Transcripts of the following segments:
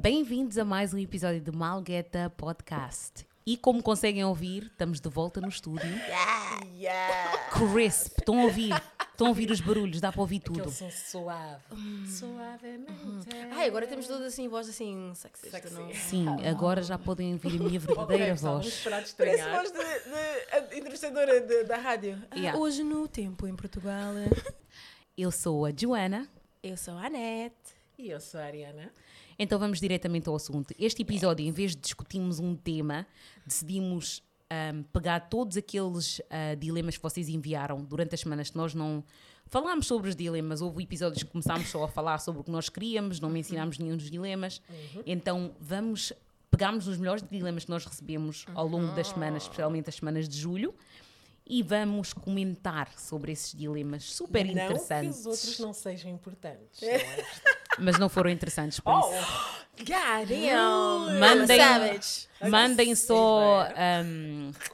Bem-vindos a mais um episódio do Malgueta Podcast. E como conseguem ouvir, estamos de volta no estúdio. Yeah. Crisp, estão a ouvir? Estão a ouvir os barulhos, dá para ouvir tudo. Aquele som suave. Suavemente. Ai, agora temos todos assim, voz assim, Sexy. não? Sim, agora já podem ouvir a minha verdadeira voz. Parece voz de, de, entrevistadora de- da rádio. Ah, Yeah. Hoje no Tempo em Portugal. Eu sou a Joana, Eu sou a Anete. E eu sou a Ariana. Então vamos diretamente ao assunto. Este episódio, em vez de discutirmos um tema, decidimos ahm, pegar todos aqueles ah, dilemas que vocês enviaram durante as semanas que nós não falámos sobre os dilemas. Houve episódios que começámos só a falar sobre o que nós queríamos, não mencionámos nenhum dos dilemas. Então vamos. Pegámos os melhores dilemas que nós recebemos ao longo das semanas, especialmente as semanas de julho, e vamos comentar sobre esses dilemas super Não que interessantes. os outros não sejam importantes. é? Mas não foram interessantes, por isso. God damn. Mandem, mandem só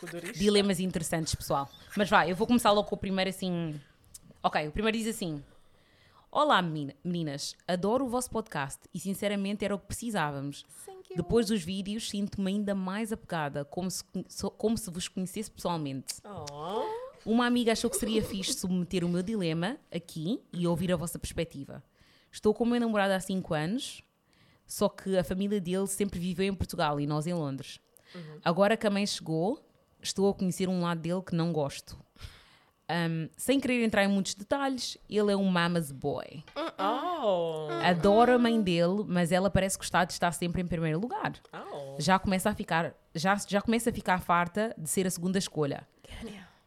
Codorista. dilemas interessantes, pessoal. Mas vai, eu vou começar logo com o primeiro assim. Ok, o primeiro diz assim: Olá, menina- meninas, adoro o vosso podcast e sinceramente era o que precisávamos. Thank Depois dos vídeos, sinto-me ainda mais apegada, como se, como se vos conhecesse pessoalmente. Oh, Uma amiga achou que seria fixe submeter o meu dilema aqui e ouvir a vossa perspectiva. Estou com o meu namorado há 5 anos, só que a família dele sempre viveu em Portugal e nós em Londres. Agora que a mãe chegou, estou a conhecer um lado dele que não gosto. Um, sem querer entrar em muitos detalhes, ele é um mama's boy. oh, Adora a mãe dele, mas ela parece gostar de estar sempre em primeiro lugar. oh. Já começa a ficar, já, já começa a ficar farta de ser a segunda escolha.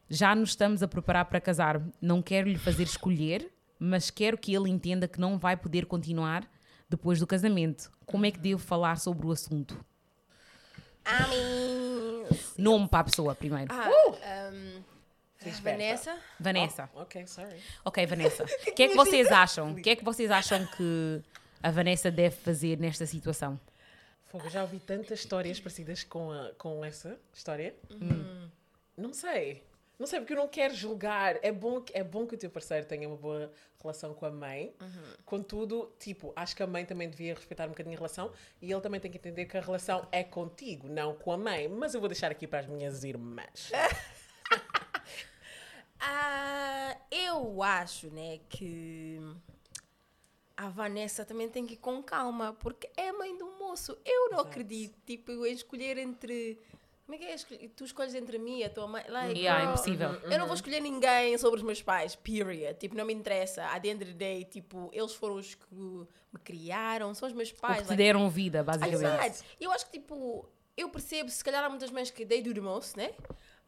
Já nos estamos a preparar para casar. Não quero lhe fazer escolher, mas quero que ele entenda que não vai poder continuar depois do casamento. Como é que devo falar sobre o assunto? Amigos. Nome para a pessoa primeiro. Ah, um, esperta. Vanessa. Vanessa. Oh, ok, sorry. Ok, Vanessa. O que é que vocês acham? O que é que vocês acham que a Vanessa deve fazer nesta situação? Fogo, eu já ouvi tantas histórias parecidas com, a- com essa história. Não sei. Não sei, porque eu não quero julgar. É bom, que- é bom que o teu parceiro tenha uma boa relação com a mãe. Contudo, tipo, acho que a mãe também devia respeitar um bocadinho a relação e ele também tem que entender que a relação é contigo, não com a mãe. Mas eu vou deixar aqui para as minhas irmãs. Ah, eu acho, né, que a Vanessa também tem que ir com calma, porque é mãe do moço. Eu não Exato. acredito, tipo, em escolher entre. Como é que é? Tu escolhes entre mim e a tua mãe. Like, Yeah, girl, impossível. Eu não vou escolher ninguém sobre os meus pais, period. Tipo, não me interessa. À the end of the day, tipo, eles foram os que me criaram, são os meus pais. que te deram vida, basicamente. Exato. Eu acho que, tipo, eu percebo, se calhar há muitas mães que they do most, né?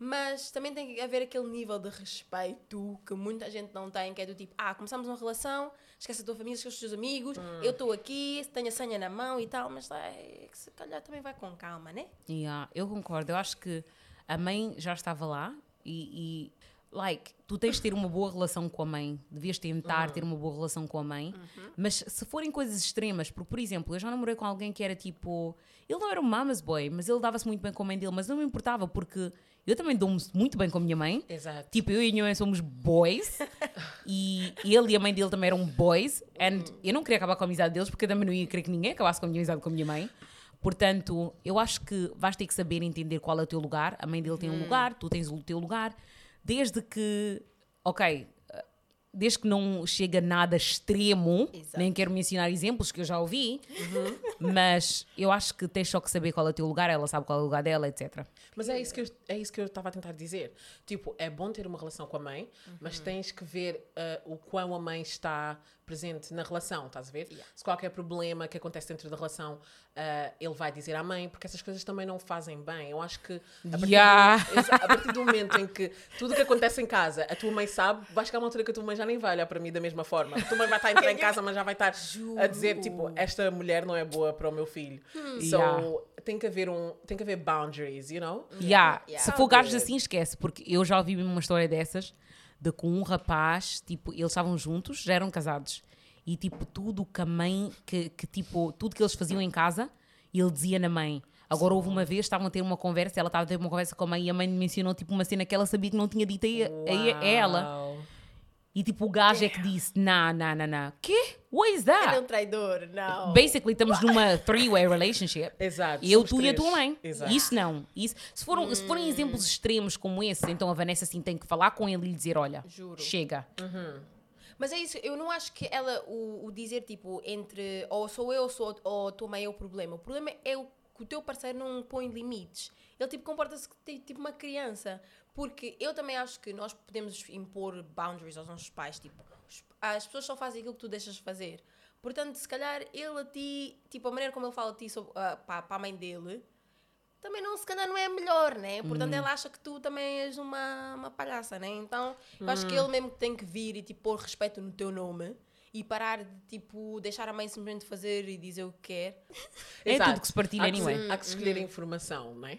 Mas também tem que haver aquele nível de respeito que muita gente não tem, que é do tipo, ah, começamos uma relação, esquece a tua família, esquece os teus amigos, eu estou aqui, tenho a senha na mão e tal, mas é, que se calhar também vai com calma, né? Yeah, eu concordo. Eu acho que a mãe já estava lá e, e, like, tu tens de ter uma boa relação com a mãe. Devias tentar ter uma boa relação com a mãe. Mas se forem coisas extremas, porque, por exemplo, eu já namorei com alguém que era tipo. Ele não era um mama's boy, mas ele dava-se muito bem com a mãe dele, mas não me importava porque eu também dou-me muito bem com a minha mãe. Exato. Tipo, eu e a minha mãe somos boys e ele e a mãe dele também eram boys. And eu não queria acabar com a amizade deles porque eu também não ia querer que ninguém acabasse com a minha amizade com a minha mãe. Portanto, eu acho que vais ter que saber entender qual é o teu lugar. A mãe dele tem um lugar, tu tens o teu lugar. Desde que, ok, desde que não chega a nada extremo, Exato. nem quero mencionar exemplos que eu já ouvi, mas eu acho que tens só que saber qual é o teu lugar, ela sabe qual é o lugar dela, etc. Mas é isso que eu, é isso que eu estava a tentar dizer. Tipo, é bom ter uma relação com a mãe, mas tens que ver ah, o quão a mãe está presente na relação, estás a ver? Se qualquer problema que acontece dentro da relação, ah, ele vai dizer à mãe, porque essas coisas também não fazem bem. Eu acho que a partir, Yeah. do, a partir do momento em que tudo o que acontece em casa, a tua mãe sabe, vai chegar uma altura que a tua mãe já nem vai olhar para mim da mesma forma. A tua mãe vai estar a entrar em casa, mas já vai estar a dizer, tipo, esta mulher não é boa para o meu filho. So, Yeah. tem que haver um, tem que haver boundaries, you know? Yeah. Yeah. Se for gajos assim, esquece, porque eu já ouvi uma história dessas, de com um rapaz, tipo, eles estavam juntos, já eram casados, e tipo, tudo que a mãe, que, que tipo, tudo que eles faziam em casa, ele dizia na mãe. Agora houve uma vez, estavam a ter uma conversa, ela estava a ter uma conversa com a mãe e a mãe mencionou tipo uma cena que ela sabia que não tinha dito a, a- a ela. E tipo, o gajo é que disse: Não, não, não, não. Quê? What is Ele é that? um traidor, não. Basically, estamos numa three-way relationship. Exato. Eu, tu e a três. tua mãe. Exato. Isso não. Isso, se, foram, se forem exemplos extremos como esse, então a Vanessa sim tem que falar com ele e lhe dizer: olha, Juro. chega. Mas é isso, eu não acho que ela, o, o dizer tipo, entre ou sou eu ou, sou, ou a tua mãe é o problema. O problema é o, que o teu parceiro não põe limites. Ele tipo comporta-se ti- tipo uma criança. Porque eu também acho que nós podemos impor boundaries aos nossos pais. Tipo, os- as pessoas só fazem aquilo que tu deixas de fazer. Portanto, se calhar ele a ti, tipo, a maneira como ele fala a ti sobre, ah, para, para a mãe dele, também não, se calhar não é melhor, né? Portanto, ela acha que tu também és uma, uma palhaça, né? Então, eu acho que ele mesmo tem que vir e, tipo, pôr respeito no teu nome e parar de, tipo, deixar a mãe simplesmente fazer e dizer o que quer. É Exato. tudo que se partilha Há que, anyway. Há que escolher a informação, não é?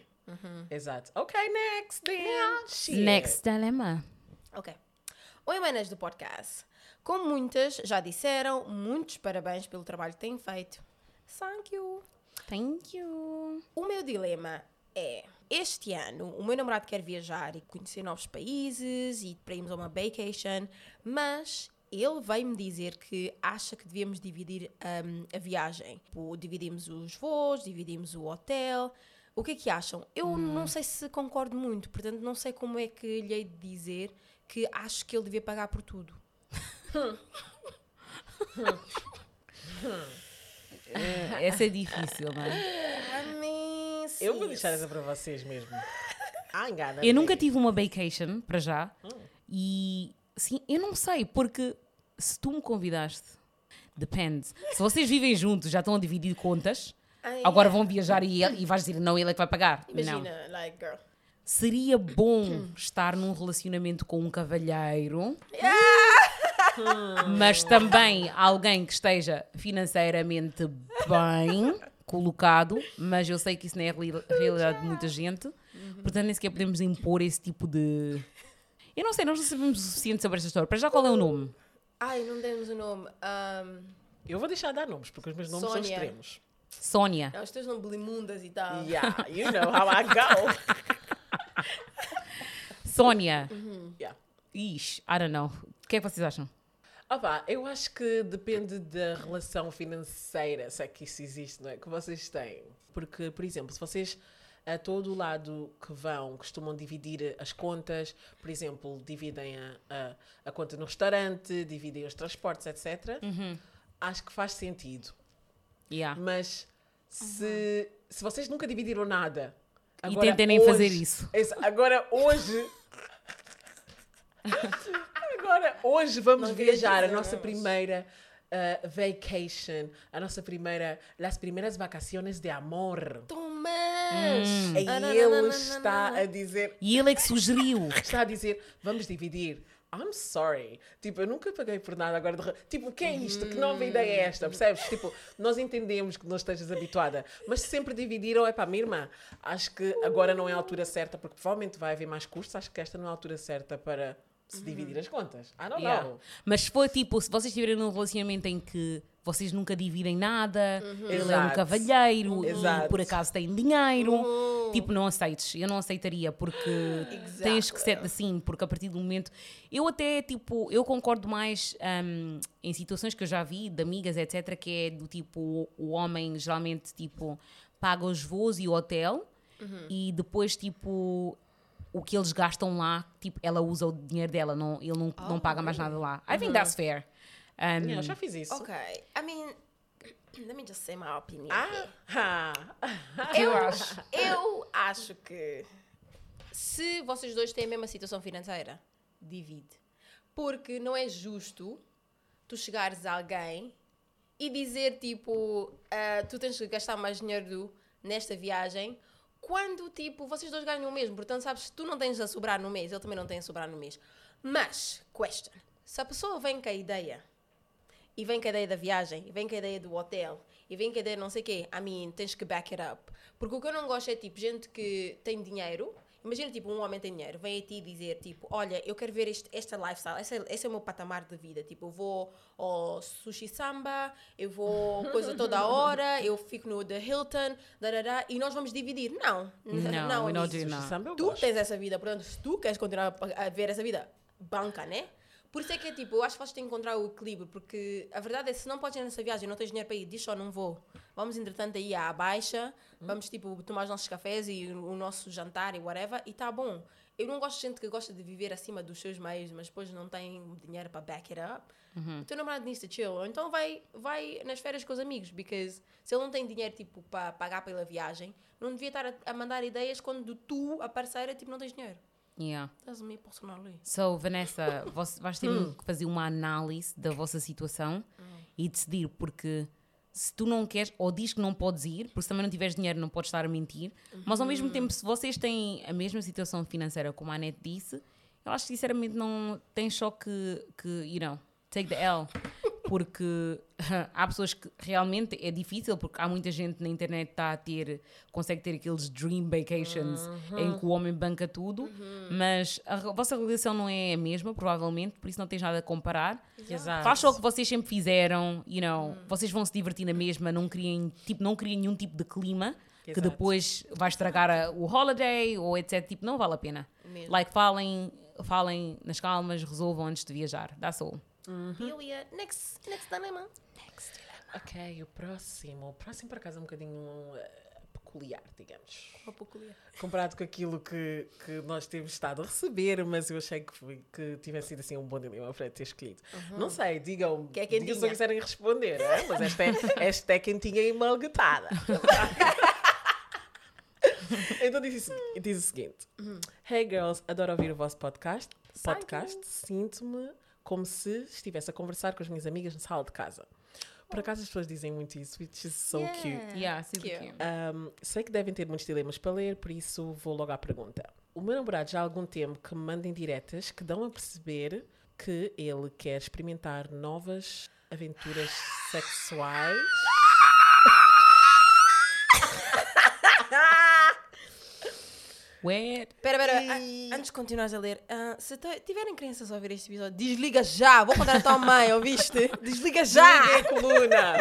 Exato. Ok, next, then. Next dilemma. Ok. Oi, manas do podcast. Como muitas já disseram, muitos parabéns pelo trabalho que têm feito. Thank you. Thank you. O meu dilema é: este ano o meu namorado quer viajar e conhecer novos países e para irmos a uma vacation, mas ele veio-me dizer que acha que devíamos dividir hum, a viagem. Tipo, dividimos os voos, dividimos o hotel. O que é que acham? Eu não sei se concordo muito, portanto não sei como é que lhe hei de dizer que acho que ele devia pagar por tudo. É, essa é difícil, não é? I mean, Eu vou deixar essa para vocês mesmo. Ah, engana. Eu nunca tive uma vacation, para já. E, sim, eu não sei, porque se tu me convidaste, depende. Se vocês vivem juntos, já estão a dividir contas, Ai, agora é. vão viajar e, ele- e vais dizer, não, ele é que vai pagar. Não. Imagina, like, girl. Seria bom estar num relacionamento com um cavalheiro, mas também alguém que esteja financeiramente bem colocado. Mas eu sei que isso não é a reali- a realidade de muita gente, portanto, nem sequer podemos impor esse tipo de. Eu não sei, nós não sabemos o suficiente sobre esta história. Para já, qual é o nome? Ai, não demos o nome. Um, Eu vou deixar de dar nomes, porque os meus nomes são extremos. Não, os teus nomes blimundas e tal. Yeah, you know how I go. Sónia. Yeah. Ixi, I don't know. O que é que vocês acham? Opa, eu acho que depende da relação financeira, se é que isso existe, não é? Que vocês têm. Porque, por exemplo, se vocês a todo lado que vão costumam dividir as contas, por exemplo, dividem a, a, a conta no restaurante, dividem os transportes, etc., acho que faz sentido. Yeah. Mas se, se vocês nunca dividiram nada. E tentem nem fazer isso. Esse- agora, hoje. agora, hoje vamos Não viajar a nossa primeira uh, vacation, a nossa primeira. Las primeiras vacaciones de amor. Thomas! Hum. E ele está a dizer. E ele é que sugeriu. Está a dizer, vamos dividir. I'm sorry. Tipo, eu nunca paguei por nada agora. De... Tipo, o que é isto? Que nova ideia é esta? Percebes? Tipo, nós entendemos que não estejas habituada, mas se sempre dividiram, é para minha irmã. Acho que agora não é a altura certa, porque provavelmente vai haver mais custos. Acho que esta não é a altura certa para se dividir as contas. I don't Yeah. know. Mas se for tipo, se vocês estiverem num relacionamento em que vocês nunca dividem nada, ele é um Exato. cavalheiro e Exato. por acaso tem dinheiro, tipo, não aceites. Eu não aceitaria porque tens que ser assim, porque a partir do momento. Eu até, tipo, eu concordo mais hum, em situações que eu já vi de amigas, etc., que é do tipo, o, homem geralmente, tipo, paga os voos e o hotel e depois, tipo. O que eles gastam lá, tipo, ela usa o dinheiro dela, não, ele não, não paga mais nada lá. I think that's fair. Um, Yeah, eu já fiz isso. Ok, I mean, let me just say my opinion. Ah, eu, acho. eu acho que se vocês dois têm a mesma situação financeira, divide. Porque não é justo tu chegares a alguém e dizer tipo, ah, tu tens que gastar mais dinheiro nesta viagem quando tipo vocês dois ganham o mesmo. Portanto, sabes, se tu não tens a sobrar no mês, ele também não tem a sobrar no mês. Mas, question, se a pessoa vem com a ideia e vem com a ideia da viagem, e vem com a ideia do hotel, e vem com a ideia de não sei o quê, I mean, tens que back it up. Porque o que eu não gosto é, tipo, gente que tem dinheiro, imagina, tipo, um homem tem dinheiro, vem a ti dizer, tipo, olha, eu quero ver este, esta lifestyle, esse, é- esse é o meu patamar de vida, tipo, eu vou ao sushi samba, eu vou coisa toda a hora, eu fico no The Hilton, darará, e nós vamos dividir. Não, Não, Sushi samba eu Tu gosto. tens essa vida, portanto, se tu queres continuar a ver essa vida, banca, né? Por isso é que é tipo, eu acho que vocês têm que encontrar o equilíbrio, porque a verdade é que se não podes ir nessa viagem, não tens dinheiro para ir, diz só não vou. Vamos entretanto aí à baixa, vamos tipo tomar os nossos cafés e o nosso jantar e whatever, e tá bom. Eu não gosto de gente que gosta de viver acima dos seus meios, mas depois não tem dinheiro para back it up. O teu namorado de chill. Então vai, vai nas férias com os amigos, because se ele não tem dinheiro tipo para pagar pela viagem, não devia estar a, a mandar ideias quando tu, a parceira, tipo, não tens dinheiro. Yeah. A me personally. So, Vanessa, vais ter que fazer uma análise da vossa situação e decidir, porque se tu não queres, ou diz que não podes ir, porque se também não tiveres dinheiro não podes estar a mentir, mas ao mesmo tempo, se vocês têm a mesma situação financeira como a Anete disse, eu acho que sinceramente não tem só que, know, take the L. Porque há pessoas que realmente é difícil, porque há muita gente na internet que está a ter, consegue ter aqueles dream vacations em que o homem banca tudo, mas a, vossa relação não é a mesma, provavelmente, por isso não tens nada a comparar. Exato. Faz só o que vocês sempre fizeram, you know, vocês vão se divertir na mesma, não criem, tipo, não criem nenhum tipo de clima que Exato. depois vai estragar a- o holiday ou etc. Tipo, não vale a pena. Mesmo. Like, falem, falem nas calmas, resolvam antes de viajar. That's all. Julia, next, next dilemma. Ok, o próximo. O próximo, por acaso, é um bocadinho eh, peculiar, digamos. Uma peculiar. Comparado com aquilo que, que nós temos estado a receber, mas eu achei que, foi, que tivesse sido assim um bom dilema para ter escolhido. Não sei, digam, Que é digam se não quiserem responder, é? mas esta é, esta é quentinha e malgatada. então diz, o- diz o seguinte: Hey girls, adoro ouvir o vosso podcast. podcast. Sinto-me como se estivesse a conversar com as minhas amigas na sala de casa. Por acaso as pessoas dizem muito isso, which is so Yeah. cute. Yeah, super Cute. cute. Um, sei que devem ter muitos dilemas para ler, por isso vou logo à pergunta. O meu namorado já há algum tempo que me manda indiretas que dão a perceber que ele quer experimentar novas aventuras sexuais. Wet. Pera, pera, a- antes de continuares a ler, ah, se tiverem crianças a ouvir este episódio, desliga já! Vou contar a tua mãe, ouviste? Desliga já! A coluna!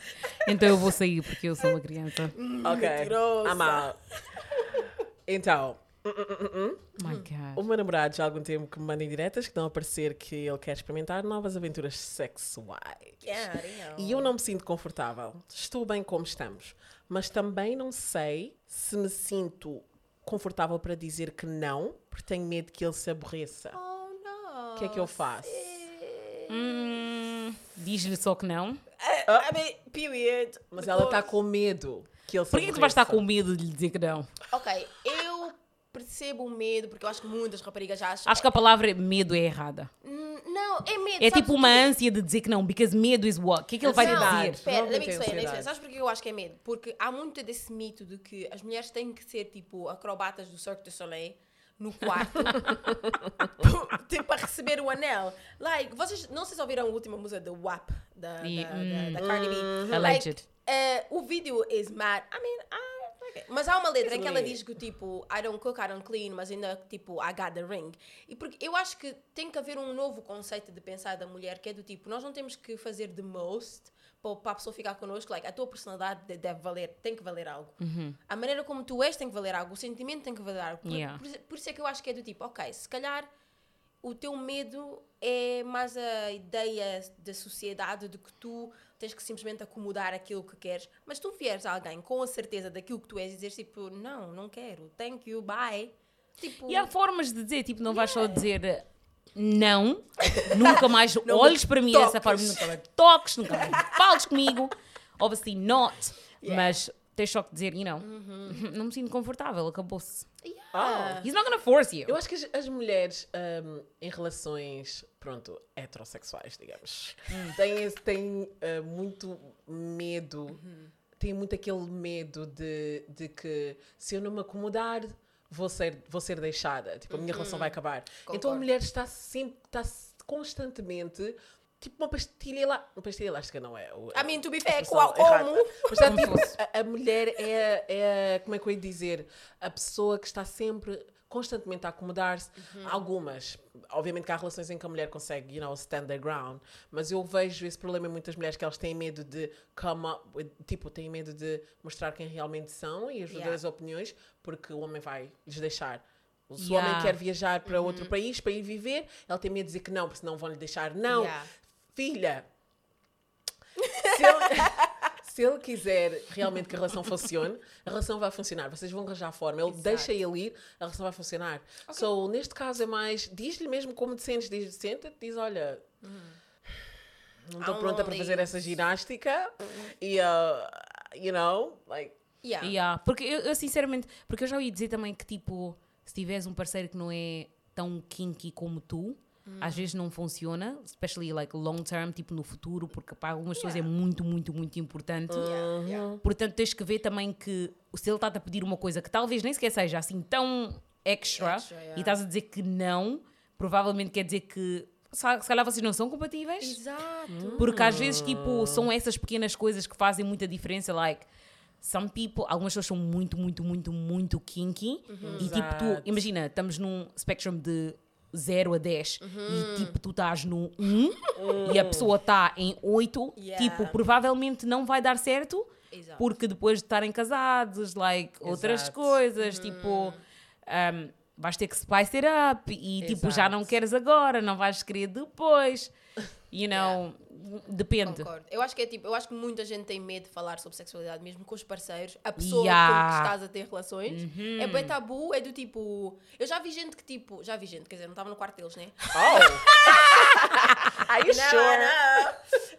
Então eu vou sair porque eu sou uma criança. ok. Mentirosa. I'm out. Então, My God. o meu namorado já há algum tempo que me manda indiretas que dão a parecer que ele quer experimentar novas aventuras sexuais. Yeah. E eu não me sinto confortável. Estou bem como estamos. Mas também não sei se me sinto confortável para dizer que não, porque tenho medo que ele se aborreça. Oh, não. O que é que eu faço? Hum, Diz-lhe só que não. I mean, period. Mas ela está com medo que ele se Porquê que tu vais estar com medo de lhe dizer que não? Ok, eu percebo o medo, porque eu acho que muitas raparigas já acham. Acho que a palavra medo é errada. Hum, Não, é medo. É tipo uma ânsia de dizer que não, because medo is what? O que é que ele vai Ansiedade. dizer? Espera, let me é explain. Sabes porquê eu acho que é medo? Porque há muito desse mito de que as mulheres têm que ser tipo acrobatas do Cirque du Soleil no quarto, tipo para receber o anel. Like, vocês não sei se ouviram a última música da WAP, da, da, da, da Cardi B. Alleged. Like, eh, o vídeo is mad. I mean, I. Mas há uma letra em que ela diz que tipo, I don't cook, I don't clean, mas ainda tipo, I got the ring. E porque eu acho que tem que haver um novo conceito de pensar da mulher que é do tipo, nós não temos que fazer the most para a pessoa ficar connosco, like, a tua personalidade de- deve valer, tem que valer algo. A maneira como tu és tem que valer algo, o sentimento tem que valer algo. Por, Yeah. por, por isso é que eu acho que é do tipo, ok, se calhar o teu medo é mais a ideia da sociedade de que tu tens que simplesmente acomodar aquilo que queres. Mas tu vieres a alguém com a certeza daquilo que tu és e dizeres tipo, não, não quero, thank you, bye. Tipo, E há formas de dizer, tipo, não vais só dizer eh, não, nunca mais Não olhes para mim dessa forma, nunca me toques, nunca mais fales comigo. Obviously not, Yeah. mas tens só que dizer, you know, não me sinto confortável, acabou-se. yeah. He's not gonna force you. Eu acho que as, as mulheres hum, em relações, pronto, heterossexuais, digamos, têm, esse- têm uh, muito medo, têm muito aquele medo de, de que se eu não me acomodar, vou ser, vou ser deixada, tipo, a minha relação vai acabar. Então a Concordo. mulher está sempre, está constantemente. Tipo uma pastilha elástica. Uma pastilha elástica não é. o- I mean, to be a fair, expressão qual- como? Mas está tipo, a, a mulher é, é, como é que eu ia dizer, a pessoa que está sempre, constantemente a acomodar-se. Uhum. Algumas, obviamente que há relações em que a mulher consegue, you know, stand their ground, mas eu vejo esse problema em muitas mulheres que elas têm medo de come up with, tipo, têm medo de mostrar quem realmente são e as Yeah. verdadeiras opiniões, porque o homem vai lhes deixar Se o Yeah. homem quer viajar para outro país para ir viver, ele tem medo de dizer que não, porque senão vão lhe deixar. Não, Yeah. Filha. Se ele, se ele quiser realmente que a relação funcione, a relação vai funcionar. Vocês vão arranjar a forma. Ele Exato. deixa ele ir, a relação vai funcionar. So, neste caso é mais. Diz-lhe mesmo como te sentes. Diz, senta-te, diz: olha. Não estou pronta para fazer essa ginástica. E, uh, you know, like. Yeah. Yeah, Porque eu, eu, sinceramente, porque eu já ouvi dizer também que tipo, se tiveres um parceiro que não é tão kinky como tu, às vezes não funciona, especially like long term, tipo no futuro, porque para algumas pessoas é muito, muito, muito importante. Yeah, yeah. Portanto, tens que ver também que se ele está-te a pedir uma coisa que talvez nem sequer seja assim tão extra, Extra, yeah. e estás a dizer que não, provavelmente quer dizer que se calhar vocês não são compatíveis. Exato. Porque às vezes, tipo, são essas pequenas coisas que fazem muita diferença. Like, some people, algumas pessoas são muito, muito, muito, muito kinky. E tipo, tu, imagina, estamos num spectrum de 0 a 10 e tipo, tu estás no 1 e a pessoa está em 8. Yeah. Tipo, provavelmente não vai dar certo. Exato. Porque depois de estarem casados, like, outras Exato. coisas, tipo, um, vais ter que spice it up e tipo, já não Exato. queres agora, não vais querer depois. You know, depende. Concordo. Eu acho que é tipo, eu acho que muita gente tem medo de falar sobre sexualidade, mesmo com os parceiros. A pessoa Yeah. com que estás a ter relações é bem tabu, é do tipo. Eu já vi gente que tipo. Já vi gente, quer dizer, não estava no quarto deles, né? Oh! Are you Não, sure? não.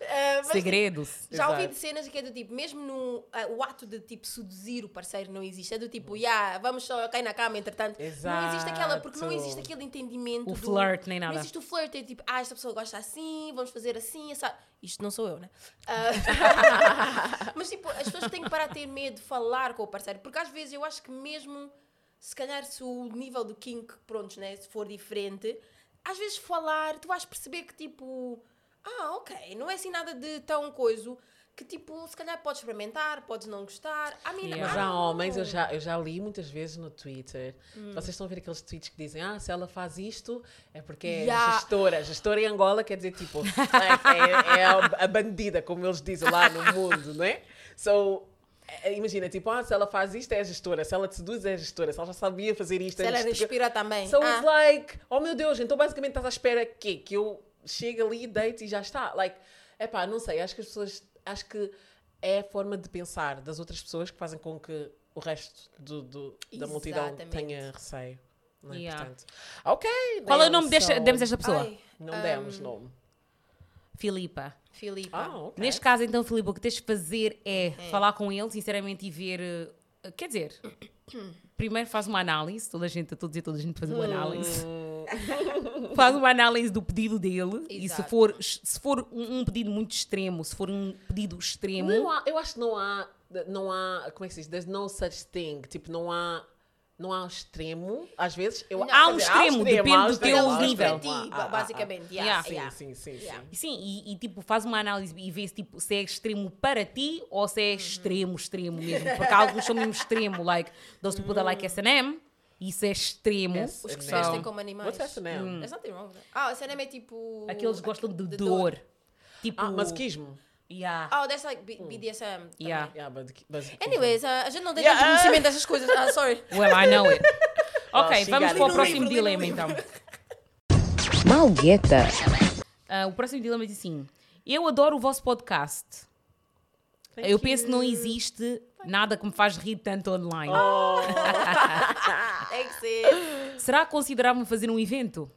Eh, mas, Segredos. Já ouvi Exato. de cenas que é do tipo, mesmo no ah, o ato de tipo seduzir o parceiro não existe. É do tipo, yeah, vamos só cair na cama, entretanto. Não existe aquela, porque não existe Exato. aquele entendimento. O do- flirt, nem nada. Não existe o flirt, é tipo, ah, esta pessoa gosta assim, vamos fazer assim, essa... Isto não sou eu, né? Ah, mas tipo, as pessoas têm que parar de ter medo de falar com o parceiro, porque às vezes eu acho que mesmo, se calhar se o nível do kink, prontos, né, se for diferente, às vezes falar, tu vais perceber que tipo, ah, ok, não é assim nada de tão coisa, que tipo, se calhar podes experimentar, podes não gostar. I mean, Yeah. Mas há homens, eu já, eu já li muitas vezes no Twitter. Hum. Vocês estão a ver aqueles tweets que dizem: Ah, se ela faz isto é porque é Yeah. gestora. Gestora em Angola quer dizer tipo, like, é, é a, a bandida, como eles dizem lá no mundo, né? So, é, imagina, tipo, ah, se ela faz isto é gestora, se ela te seduz é gestora, se ela já sabia fazer isto Se ela antes de- respira também. So ah, it's like, oh meu Deus, então basicamente estás à espera que, que eu chegue ali, deite e já está. Like, epá, não sei, acho que as pessoas, acho que é a forma de pensar das outras pessoas que fazem com que o resto do, do- da multidão tenha receio. Não é? Yeah. Portanto, ok. Qual é o nome desta, demos desta pessoa? ai, Não um, demos nome. Filipa. Filipa. Ah, ok. Neste caso, então, Filipe, o que tens de fazer é, falar com ele, sinceramente, e ver. eh, Quer dizer, primeiro faz uma análise, toda a gente, estou a dizer, toda a gente faz uma análise. faz uma análise do pedido dele e se Exato. for, se for um, um pedido muito extremo, se for um pedido extremo, Não há, eu acho que não há, não há, como é que se diz? There's no such thing. Tipo, não há, não há um extremo. Às vezes, eu, Não. Há um dizer, extremo, depende há um do extremo, teu há um nível. ti, Ah, ah, ah. basicamente. yeah, Yeah. Sim, yeah. sim, sim, Yeah. sim. E Sim, e, e, tipo, faz uma análise e vê se, tipo, se é extremo para ti ou se é extremo, extremo mesmo. Porque alguns são mesmo extremo, like, those people that like S&M, isso é extremo. S&M. Os que se Não. vestem como animais. What's S&M? There's nothing wrong with that. Ah, é tipo... Aqueles que gostam de, de dor. Tipo, Ah, masquismo. Yeah. Oh, that's like B- BDSM. também. Yeah. Yeah, but, but, Anyways, uh, a gente não tem Yeah. tanto conhecimento dessas coisas. Ah, sorry. Well, I know it. Ok, vamos para o próximo Livro, dilema livro, então. Malgueta. Ah, o próximo dilema diz assim: Eu adoro o vosso podcast. Thank Eu penso que não you. existe nada que me faz rir tanto online. Oh, Thanks, sis. Será considerável fazer um evento?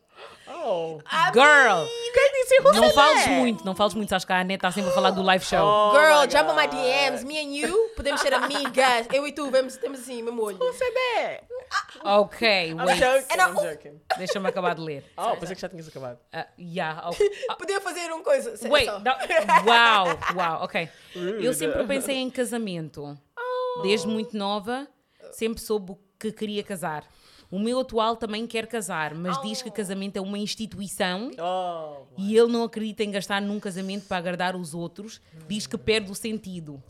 oh. Girl! Quem disse você Não fales é? muito, não fales muito, acho que a Aneta está sempre a falar do live show. Oh Girl, my jump on my. DMs. Me and you, podemos ser amigas. Eu e tu, vemos, temos assim, mesmo olho. Você é? Ok, I'm wait, joking, I'm joking. deixa-me acabar de ler. Oh, pensei que já tinhas acabado. Ah, yeah, ok. Ah, Podia fazer uma coisa. Wait, uau, uau, ok. Eu sempre pensei em casamento. Desde muito nova, sempre soube que queria casar. O meu atual também quer casar, mas diz que casamento é uma instituição Oh, e ele não acredita em gastar num casamento para agradar os outros. Diz que perde o sentido.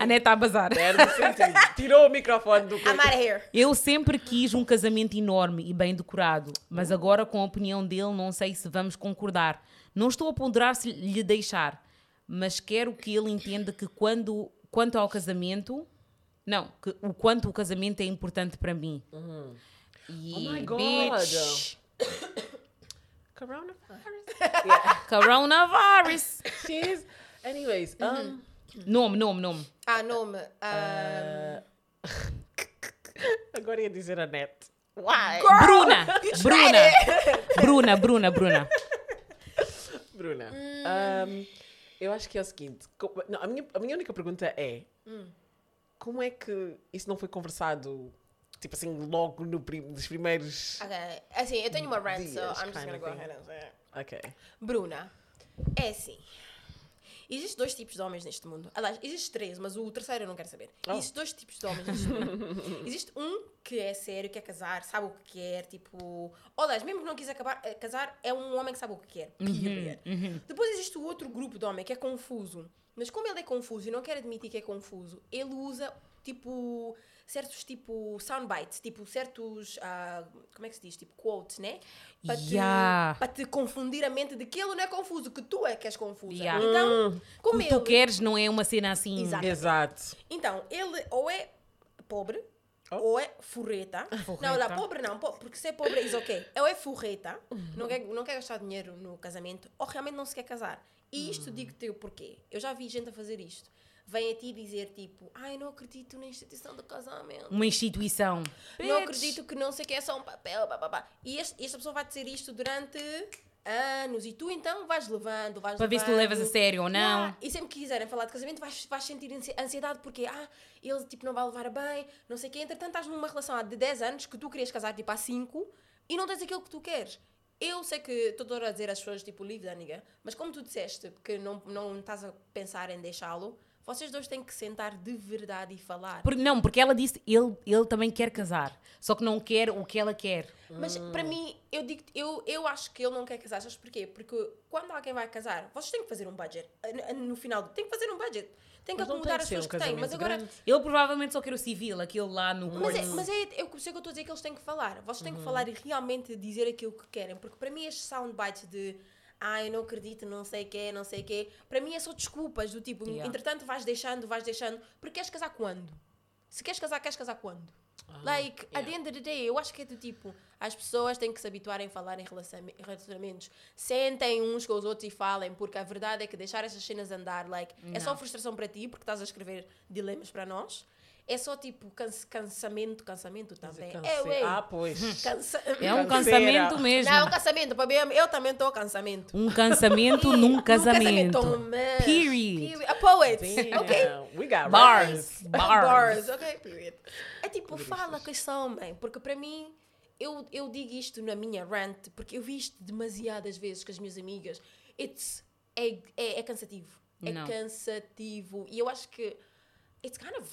A neta está a bazar. perde o sentido. Tirou o microfone do I'm out of here. Eu sempre quis um casamento enorme e bem decorado, mas agora com a opinião dele não sei se vamos concordar. Não estou a ponderar se lhe deixar, mas quero que ele entenda que quando quanto ao casamento Não, que, o quanto o casamento é importante para mim. E, Uhum. Oh my God. bitch, Coronavirus. coronavirus. Jeez. Anyways, um, Nome, nome, nome. Ah, nome. ah, agora ia dizer a net. Why? Bruna, Bruna, Bruna, Bruna, Bruna. Bruna, um, eu acho que é o seguinte. não, a, minha, a minha única pergunta é: como é que isso não foi conversado, tipo assim, logo no prim, nos primeiros. ok. Assim, eu tenho uma rant, so Dias, I'm just gonna go ahead and say. Ok. Bruna, é assim. Existem dois tipos de homens neste mundo. Aliás, existem três, mas o terceiro eu não quero saber. Oh. Existem dois tipos de homens neste mundo. Existe um que é sério, quer casar, sabe o que quer, tipo. Aliás, mesmo que não quiser acabar, eh, casar, é um homem que sabe o que quer. Period. Depois existe o outro grupo de homem que é confuso. Mas como ele é confuso e não quer admitir que é confuso, ele usa, tipo, certos, tipo, soundbites, tipo, certos, ah, como é que se diz? Tipo, quotes, né? Para te, Yeah. para te confundir a mente de que ele não é confuso, que tu é que és confusa. Yeah. Então, como O que ele... tu queres não é uma cena assim. Exato. Exato. Então, ele ou é pobre, Oh. ou é furreta. Forreta. Não, não, pobre não, po- porque ser pobre é ok. Ou é furreta, não quer, não quer gastar dinheiro no casamento, ou realmente não se quer casar. E isto digo-te o porquê. Eu já vi gente a fazer isto. Vem a ti dizer tipo, ai, não acredito na instituição do casamento. Uma instituição. Não Bitch. acredito que não sei o que é só um papel, babá. E este- esta pessoa vai dizer isto durante anos e tu então vais levando, vais Para ver se tu levando. levas a sério ou não. Yeah. E sempre que quiserem falar de casamento vais, vais sentir ansi- ansiedade porque ah, ele tipo não vai levar bem, não sei o quê. Entretanto estás numa relação há de 10 anos que tu querias casar tipo há 5 e não tens aquilo que tu queres. Eu sei que estou toda a dizer às pessoas tipo da nigga, mas como tu disseste que não, não estás a pensar em deixá-lo, vocês dois têm que sentar de verdade e falar. Por- não, porque ela disse ele, ele também quer casar. Só que não quer o que ela quer. Mas para mim, eu digo, eu, eu acho que ele não quer casar, sabes porquê? Porque quando alguém vai casar, vocês têm que fazer um budget. Eh, No final, tem que fazer um budget. Tem que Mas não acomodar as pessoas um que têm. Mas agora. grande. Ele provavelmente só quer o civil, aquele lá no Mas é, mas é, eu sei o que eu estou a dizer que eles têm que falar. Vocês têm que falar e realmente dizer aquilo que querem. Porque para mim, estes soundbites de ai, não acredito, não sei o quê, não sei o quê, para mim é só desculpas do tipo, Yeah. entretanto vais deixando, vais deixando. Porque queres casar quando? Se queres casar, queres casar quando? like, at the end of the day, eu acho que é do tipo, as pessoas têm que se habituar em falar em relaciona- em relacionamentos. Sentem uns com os outros e falem, porque a verdade é que deixar essas cenas andar, like, é só Não. frustração para ti, porque estás a escrever dilemas para nós. É só tipo canse- cansamento, cansamento também. Cance- É, ué. Ah, pois. Cansa... É um cansamento mesmo. Não, é um cansamento, para mim, eu também estou cansamento. Um cansamento num casamento. man. Period. A poet, Damn, ok? We got Bars. rhymes. Bars. ok, period. É tipo, fala que são, mãe, porque para mim, eu, eu digo isto na minha rant, porque eu vi isto demasiadas vezes com as minhas amigas. It's, é, é, é cansativo. É Não. cansativo. E eu acho que it's kind of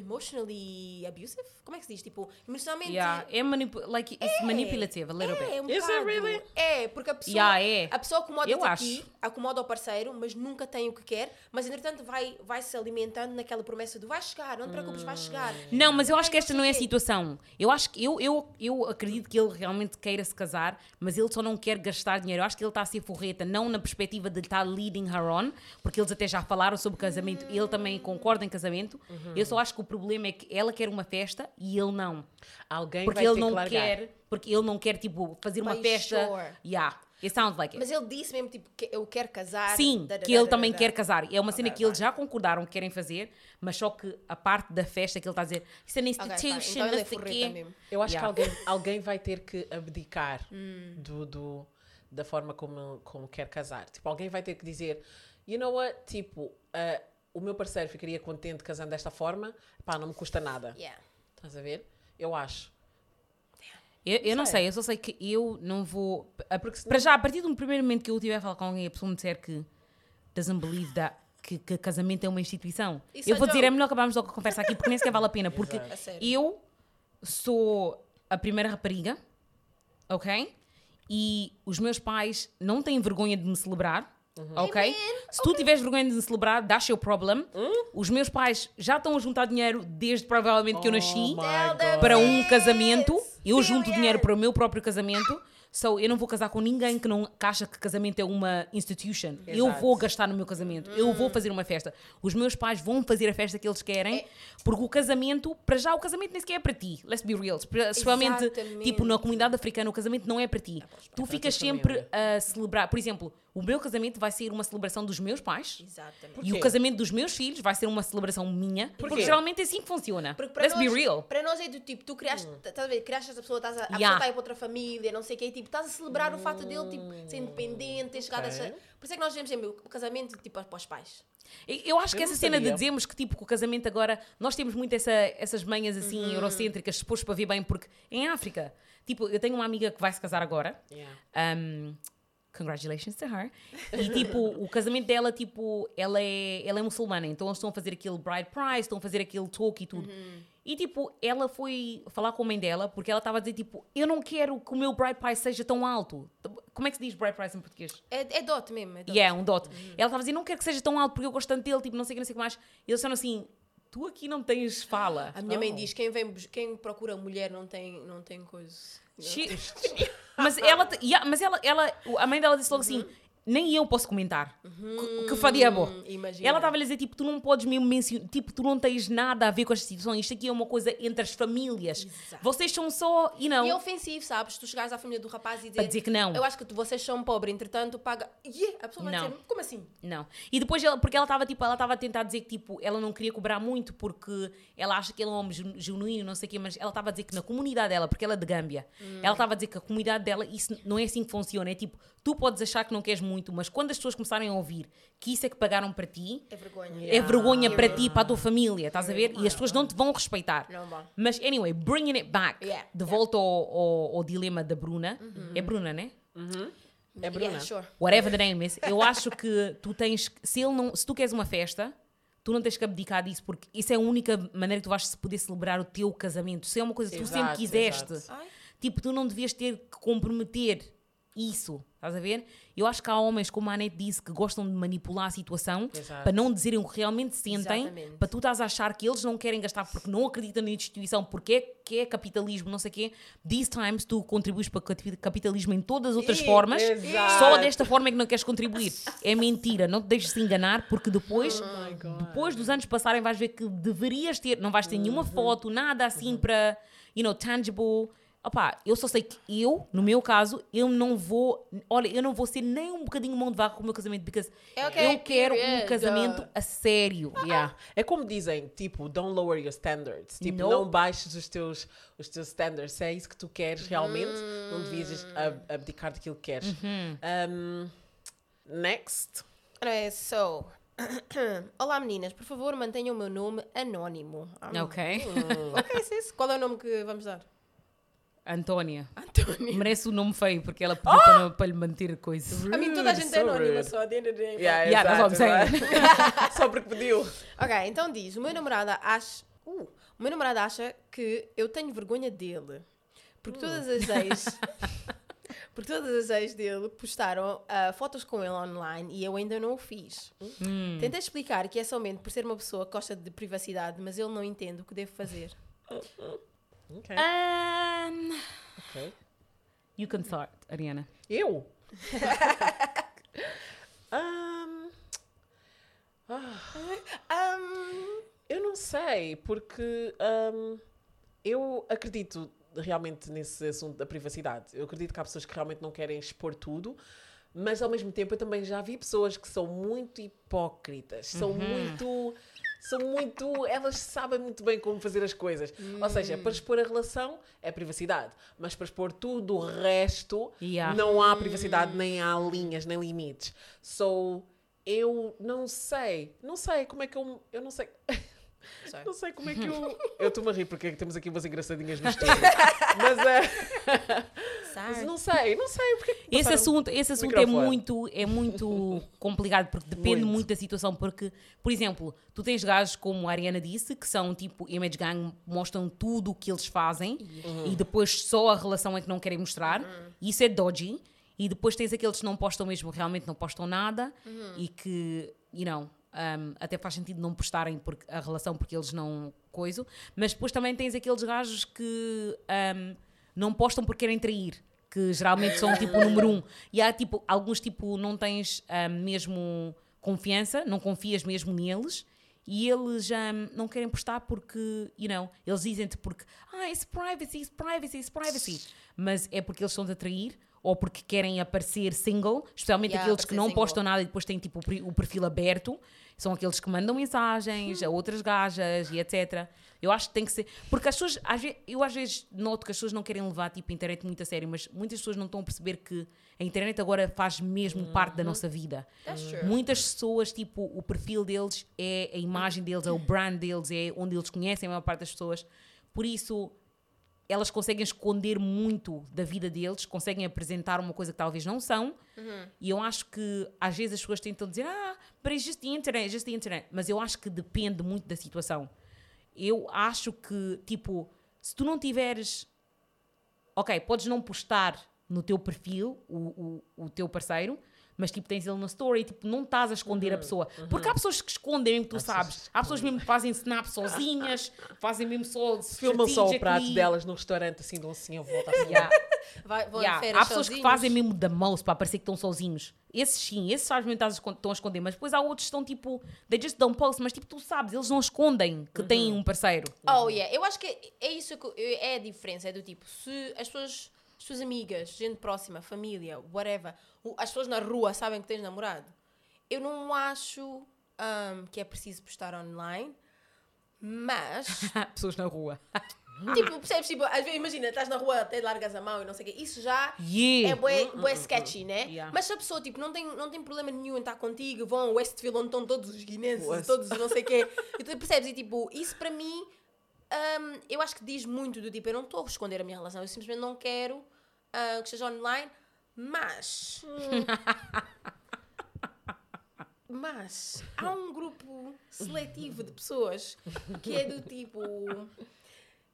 emotionally abusive. Como é que se diz? Tipo, emocionalmente. Yeah, é manipu like, it's manipulative a little bit. É, um Is it really? É, porque a pessoa, Yeah, é. a pessoa acomoda-te Eu aqui, acho. acomoda o parceiro, mas nunca tem o que quer, mas entretanto vai, vai se alimentando naquela promessa do vai chegar, não te preocupes, vai chegar. Não, mas eu acho que esta não é a situação. Eu acho que eu, eu, eu acredito que ele realmente queira se casar, mas ele só não quer gastar dinheiro. Eu acho que ele está a ser forreta, não na perspectiva de estar leading her on, porque eles até já falaram sobre casamento, ele também concorda em casamento. Eu só acho que o problema é que ela quer uma festa e ele não. Alguém Porque vai ele ter não que largar. quer, porque ele não quer tipo fazer uma festa. sure. Yeah, it sounds like it. Mas ele disse mesmo, tipo, que eu quero casar. Sim, da, da, que da, ele da, também da. quer casar. É uma cena que eles já concordaram que querem fazer, mas só que a parte da festa que ele está a dizer, isso é na Ok, fine. institution, Então ele é não sei o forreta quê. mesmo. Eu acho Yeah. que alguém, alguém vai ter que abdicar Hum. do, do- da forma como, como quer casar. Tipo, alguém vai ter que dizer, you know what, tipo, ah, o meu parceiro ficaria contente casando desta forma, pá, não me custa nada. Yeah. Estás a ver? Eu acho. Eu, eu não Sei. sei, eu só sei que eu não vou. a- Porque Para já, a partir do primeiro momento que eu estiver a falar com alguém e a pessoa me disser que doesn't believe that, que, que casamento é uma instituição, Isso eu é vou dizer, é melhor acabarmos logo a conversa aqui, porque nem sequer vale a pena. Porque sério. eu sou a primeira rapariga, ok? E os meus pais não têm vergonha de me celebrar. Ok? Se tu tiveres vergonha de me celebrar, that's your problem. Os meus pais já estão a juntar dinheiro desde provavelmente que eu nasci Oh God. para um casamento. Eu junto Period. dinheiro para o meu próprio casamento. So, eu não vou casar com ninguém que não que acha que casamento é uma institution. Eu Exato. vou gastar no meu casamento. Eu vou fazer uma festa. Os meus pais vão fazer a festa que eles querem, porque o casamento, para já, o casamento nem sequer é para ti. Let's be real. Especialmente, Exatamente. tipo, na comunidade africana, o casamento não é para ti. Tu ficas tua sempre família. a celebrar. Por exemplo, o meu casamento vai ser uma celebração dos meus pais. Exatamente. E o casamento dos meus filhos vai ser uma celebração minha, porque quê? geralmente é assim que funciona. Porque para Let's nós, be real. Para nós é do tipo, tu criaste, estás a ver, criaste essa pessoa, estás a, a pessoa Yeah. está aí para outra família, não sei o quê, e, tipo, estás a celebrar o fato dele, tipo, ser independente, ter chegado a Ok. essa... Por isso é que nós dizemos sempre o casamento, tipo, para os pais. Eu eu acho que Eu essa não cena de sabia. dizermos que tipo que o casamento agora nós temos muito essa, essas manhas assim Uhum. eurocêntricas suposto para ver bem porque em África tipo eu tenho uma amiga que vai se casar agora Yeah. um, congratulations to her e tipo o casamento dela tipo ela é ela é muçulmana então eles estão a fazer aquele bride price estão a fazer aquele talk e tudo Uhum. e tipo ela foi falar com a mãe dela porque ela estava a dizer tipo eu não quero que o meu bride price seja tão alto como é que se diz bride price em português É, é dot mesmo, é. Yeah, um dot. Ela estava a dizer, não quero que seja tão alto porque eu gosto tanto dele, tipo, não sei o que, não sei o que mais. E eles disseram assim, tu aqui não tens fala. A minha mãe Oh. diz, quem, vem, quem procura mulher não tem, não tem coisa. She- mas ela, yeah, mas ela, ela, a mãe dela disse logo assim, nem eu posso comentar. Que, que faria bom. Hum, imagina. Ela estava a dizer, tipo, tu não podes mesmo mencionar, tipo, tu não tens nada a ver com esta situação. Isto aqui é uma coisa entre as famílias. Exato. Vocês são só, e não. E é ofensivo, sabes? Tu chegares à família do rapaz e dizer... Para dizer que não. Eu acho que tu- vocês são pobres, entretanto, paga... Yeah, a pessoa vai Não. dizer, como assim? Não. E depois, ela, porque ela estava tipo, ela estava a tentar dizer que tipo, ela não queria cobrar muito porque ela acha que ele é um homem genu- genuíno, não sei o quê, mas ela estava a dizer que na comunidade dela, porque ela é de Gâmbia, ela estava a dizer que a comunidade dela, isso não é assim que funciona. É tipo, tu podes achar que não queres muito, mas quando as pessoas começarem a ouvir que isso é que pagaram para ti, É vergonha. é vergonha para ti, para a tua família, estás a ver? E as pessoas não te vão respeitar. Não vão. Mas, anyway, bringing it back, Yeah, de yeah. volta ao, ao- ao dilema da Bruna. É Bruna, né? É Bruna. Yeah, sure. whatever the name is, eu acho que tu tens, que- se, ele não, se tu queres uma festa, tu não tens que abdicar disso, porque isso é a única maneira que tu vais se poder celebrar o teu casamento. Se é uma coisa que tu sempre Exato, quiseste, exato. Ai. tipo, tu não devias ter que comprometer isso, estás a ver? Eu acho que há homens, como a Anete disse, que gostam de manipular a situação Exato. para não dizerem o que realmente sentem, Exatamente. para tu estás a achar que eles não querem gastar porque não acreditam na instituição, porque é, que é capitalismo, não sei o quê. These times tu contribuis para o capi- capitalismo em todas as outras Ih, formas, exato. só desta forma é que não queres contribuir. É mentira, não te deixes de enganar, porque depois, depois dos anos passarem, vais ver que deverias ter, não vais ter nenhuma foto, nada assim para, you know, tangible. Opá, eu só sei que eu, no meu caso, eu não vou, olha, eu não vou ser nem um bocadinho mão de vaca com o meu casamento, porque É ok, eu quero um period. casamento a sério. Yeah. É como dizem, tipo, don't lower your standards. Tipo, No. não baixes os teus, os teus standards. Se é isso que tu queres realmente, não Hum. devias ab- abdicar daquilo que queres. Uhum. Um, next. É so... Olá meninas, por favor mantenham o meu nome anónimo. Ah, Ok. Ok, sis. Qual é o nome que vamos dar? Antónia. António. Merece o nome feio, porque ela pediu para, não- para lhe manter coisa. A mim toda a gente é So anónima, rude. só of the day. Yeah, Yeah, I'm exato, exato. Só porque pediu. Ok, então diz: o meu namorado acha. Uh, o meu namorado acha que eu tenho vergonha dele. Porque todas as ex. porque todas as ex dele postaram ah, fotos com ele online e eu ainda não o fiz. Tentei explicar que é somente por ser uma pessoa que gosta de privacidade, mas ele não entende o que devo fazer. Ok. Um, ok. you can start, Ariana. Eu? Um, Ahm, eu não sei, porque um, eu acredito realmente nesse assunto da privacidade. Eu acredito que há pessoas que realmente não querem expor tudo, mas ao mesmo tempo eu também já vi pessoas que são muito hipócritas, são muito. São muito. Elas sabem muito bem como fazer as coisas. Ou seja, para expor a relação é privacidade, mas para expor tudo o resto Yeah. não há privacidade, nem há linhas, nem limites. So, eu não sei. Não sei como é que eu. Eu não sei. Sorry. Não sei como é que eu. Eu estou-me a rir porque temos aqui umas engraçadinhas no estúdio. Mas, eh, mas não sei, não sei porque. que Esse assunto, esse assunto é muito, é muito complicado porque depende Muito. muito. da situação. Porque, por exemplo, tu tens gajos como a Ariana disse, que são tipo image gang, mostram tudo o que eles fazem e depois só a relação é que não querem mostrar. Isso é dodgy. E depois tens aqueles que não postam mesmo, realmente não postam nada e que, you know, um, até faz sentido não postarem porque, a relação porque eles não coiso. Mas depois também tens aqueles gajos que um, não postam porque querem trair. que geralmente são tipo o número um. E há tipo, alguns tipo, não tens ah, mesmo confiança, não confias mesmo neles. E eles não querem postar porque, you know, eles dizem-te porque, ah, it's privacy, it's privacy, it's privacy. Mas é porque eles estão a atrair ou porque querem aparecer single, especialmente Yeah, aqueles que não single. postam nada e depois têm tipo o per- o perfil aberto. São aqueles que mandam mensagens a outras gajas e etc. Eu acho que tem que ser. Porque as pessoas, às vezes, eu às vezes noto que as pessoas não querem levar tipo, a internet muito a sério, mas muitas pessoas não estão a perceber que a internet agora faz mesmo parte da nossa vida. That's true. Muitas pessoas, tipo, o perfil deles é a imagem deles, é o brand deles, é onde eles conhecem a maior parte das pessoas. Por isso, elas conseguem esconder muito da vida deles, conseguem apresentar uma coisa que talvez não são. E eu acho que às vezes as pessoas tentam dizer, ah, but it's just the internet, just the internet. Mas eu acho que depende muito da situação. Eu acho que, tipo, se tu não tiveres. Ok, podes não postar no teu perfil o, o, o teu parceiro, mas tipo tens ele na story, tipo, não estás a esconder a pessoa. Porque há pessoas que escondem, mesmo, tu sabes. Há pessoas mesmo que fazem snap sozinhas, fazem mesmo só. Filmam só o prato delas no restaurante, assim, de um assim, a volta assim. Yeah. Vai, Yeah, Há pessoas que sozinhos. fazem mesmo da mouse para parecer que estão sozinhos. Esses sim, esses sabes mesmo que estão a esconder, mas depois há outros que estão tipo, they just don't post, mas tipo, tu sabes, eles não escondem que têm um parceiro. Oh, yeah. Eu acho que é, isso que eu- é a diferença. É do tipo, se as tuas, as tuas amigas, gente próxima, família, whatever, as pessoas na rua sabem que tens namorado, eu não acho um, que é preciso postar online, mas, pessoas na rua. tipo, percebes? Tipo, às vezes, imagina, estás na rua, até largas a mão e não sei o quê. Isso já Yeah. é bué, bué sketchy, né? Yeah. Mas se a pessoa, tipo, não tem, não tem problema nenhum em estar contigo, vão ao Westville onde estão todos os guinenses, West- todos os não sei o quê. E tu percebes? E, tipo, isso para mim, hum, eu acho que diz muito do tipo, eu não estou a esconder a minha relação, eu simplesmente não quero ah, que seja online, mas... Mas há um grupo seletivo de pessoas que é do tipo.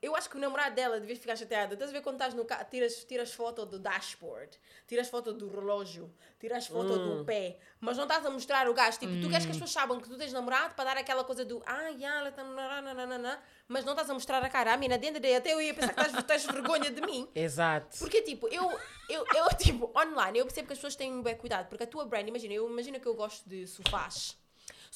Eu acho que o namorado dela devia ficar chateado. Estás a ver quando estás no carro, tiras, tiras foto do dashboard, tiras foto do relógio, tiras foto do pé, mas não estás a mostrar o gajo. Tipo, tu queres que as pessoas saibam que tu tens namorado para dar aquela coisa do ah, yeah, ela está mas não estás a mostrar a cara. A mina, dentro de até eu ia pensar que estás, tens vergonha de mim. Exato. Porque, tipo, eu, eu, eu, tipo, online, eu percebo que as pessoas têm um bem cuidado. Porque a tua brand, imagina, eu imagino que eu gosto de sofás.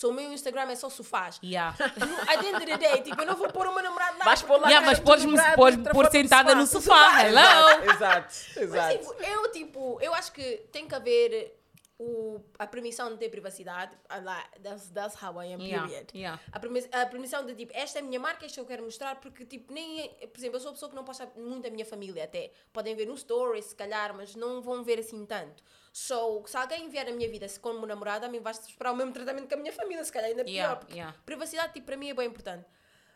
So, o meu Instagram é só sofás. Yeah. No- At the end of the day, tipo, eu não vou pôr uma namorada lá. Vais pôr lá Yeah, mas podes- namorado, outra pôr do sentada no do sofá. Hello? Exato, Mas, exato. tipo, eu, tipo, eu acho que tem que haver o, a permissão de ter privacidade. Lá, That's, that's how I am, Yeah, period. yeah. A, a permissão de, tipo, esta é a minha marca, esta eu quero mostrar, porque, tipo, nem... Por exemplo, eu sou a pessoa que não posta muito a minha família até. Podem ver no stories, se calhar, mas não vão ver assim tanto. So, se alguém vier a minha vida se como namorada, a mim vai esperar o mesmo tratamento que a minha família, se calhar ainda pior. Yeah. Privacidade, tipo, para mim é bem importante.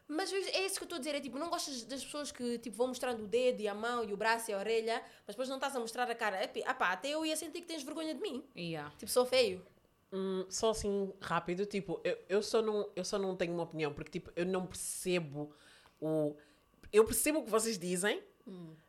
Mas é isso que eu estou a dizer, é tipo, não gostas das pessoas que tipo, vão mostrando o dedo e a mão e o braço e a orelha, mas depois não estás a mostrar a cara. Epi, Ah pá, até eu ia sentir que tens vergonha de mim. Yeah. Tipo, sou feio. Hum, só assim, rápido, tipo, eu, eu, só não, eu só não tenho uma opinião, porque tipo, eu não percebo o. Eu percebo o que vocês dizem,